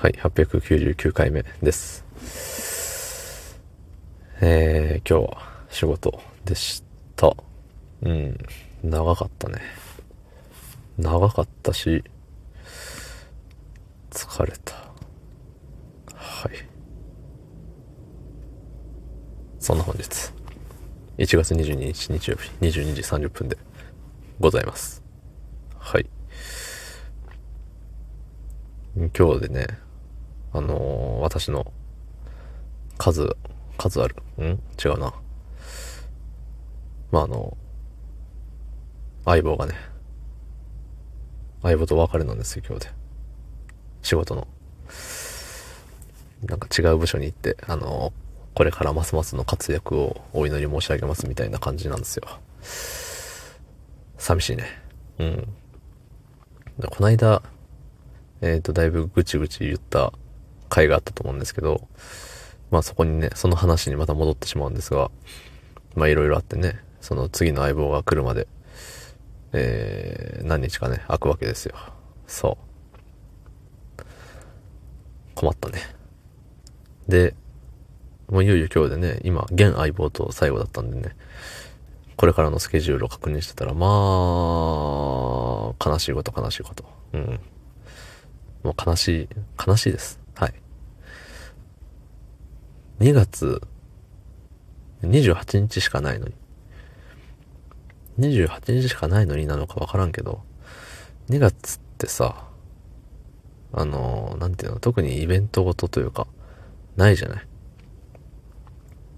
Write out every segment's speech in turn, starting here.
はい、899回目です。えー、今日は仕事でした。うん、長かったね。長かったし、疲れた。はい。そんな本日、1月22日日曜日22時30分でございます。はい。今日でね、あのー私の数、数ある。ん？違うな。まあ、あの、相棒がね、相棒と別れなんですよ、今日で。仕事の。なんか違う部署に行って、あのこれからますますの活躍をお祈り申し上げますみたいな感じなんですよ。寂しいね。うん。こないだ、えっ、と、だいぶぐちぐち言った回があったと思うんですけど、まあそこにね、その話にまた戻ってしまうんですが、まあいろいろあってね、その次の相棒が来るまで、えー、何日かね、空くわけですよ。そう。困ったね。で、もういよいよ今日でね、今、現相棒と最後だったんでね、これからのスケジュールを確認してたら、まあ、悲しいこと悲しいこと。うん。もう悲しい、悲しいです。はい。2月28日しかないのに。28日しかないのになのかわからんけど、2月ってさ、あの、なんていうの、特にイベントごとというか、ないじゃない？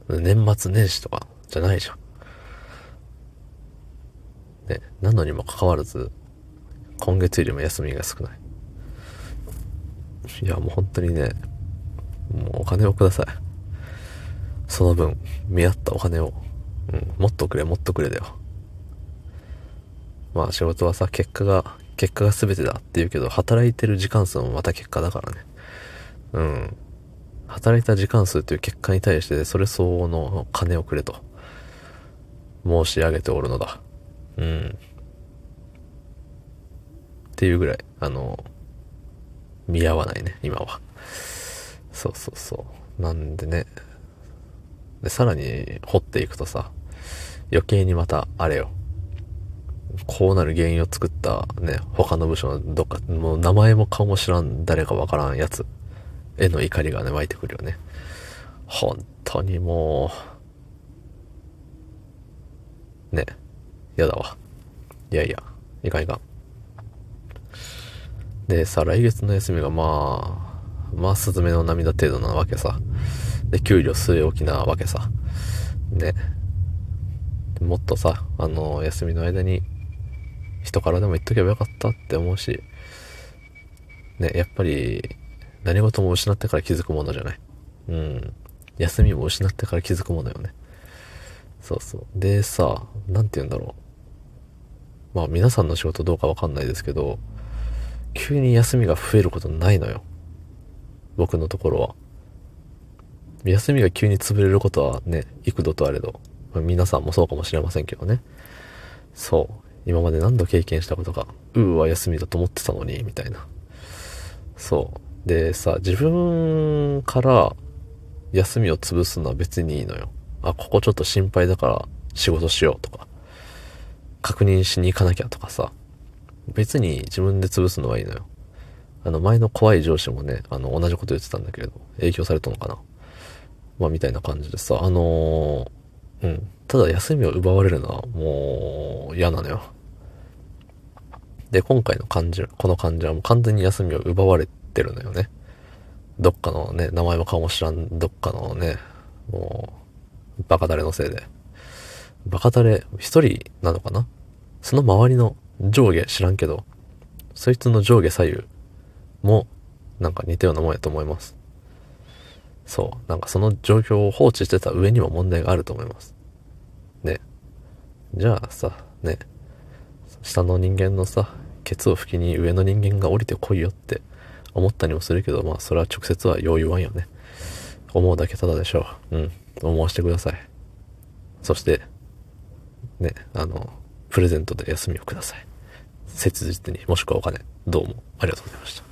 年末年始とかじゃないじゃん。ね、なのにもかかわらず、今月よりも休みが少ない。いや、もう本当にね、もうお金をください。その分、見合ったお金を、うん、もっとくれ、もっとくれだよ。まあ仕事はさ、結果が、結果が全てだって言うけど、働いてる時間数もまた結果だからね。うん。働いた時間数という結果に対して、それ相応の金をくれと、申し上げておるのだ。うん。っていうぐらい、あの、見合わないね、今は。そうそうそう。なんでね。で、さらに掘っていくとさ、余計にまた、あれよ。こうなる原因を作ったね、他の部署のどっか、もう名前も顔も知らん誰かわからんやつへの怒りがね、湧いてくるよね。本当にもう、ね、やだわ。いやいや、いかんいかん。でさ、来月の休みがまあ、まあ、スズメの涙程度なわけさ。で、給料据え置きなわけさ。ね。もっとさ、あの、休みの間に、人からでも言っとけばよかったって思うし、ね、やっぱり、何事も失ってから気づくものじゃない。うん。休みも失ってから気づくものよね。そうそう。でさ、なんて言うんだろう。まあ皆さんの仕事どうかわかんないですけど、急に休みが増えることないのよ。僕のところは。休みが急に潰れることはね、幾度とあれど、まあ皆さんもそうかもしれませんけどね。そう。今まで何度経験したことか、うーは休みだと思ってたのに、みたいな。そう。でさ、自分から休みを潰すのは別にいいのよ。あ、ここちょっと心配だから仕事しようとか、確認しに行かなきゃとかさ、別に自分で潰すのはいいのよ。あの、前の怖い上司もね、あの、同じこと言ってたんだけれど、影響されたのかな。まあ、みたいな感じでさ、あのーうん。ただ休みを奪われるのはもう嫌なのよ。で、今回の患者、この患者はもう完全に休みを奪われてるのよね。どっかのね、名前も顔も知らん、どっかのね、もう、バカタレのせいで。バカタレ、一人なのかな？その周りの上下知らんけど、そいつの上下左右も、なんか似たようなもんやと思います。そう。なんかその状況を放置してた上にも問題があると思います。ね。じゃあさ、ね。下の人間のさ、ケツを拭きに上の人間が降りてこいよって思ったりもするけど、まあそれは直接はよう言わんよね。思うだけただでしょう。うん。思わしてください。そして、ね、あの、プレゼントで休みをください。切実に、もしくはお金、どうもありがとうございました。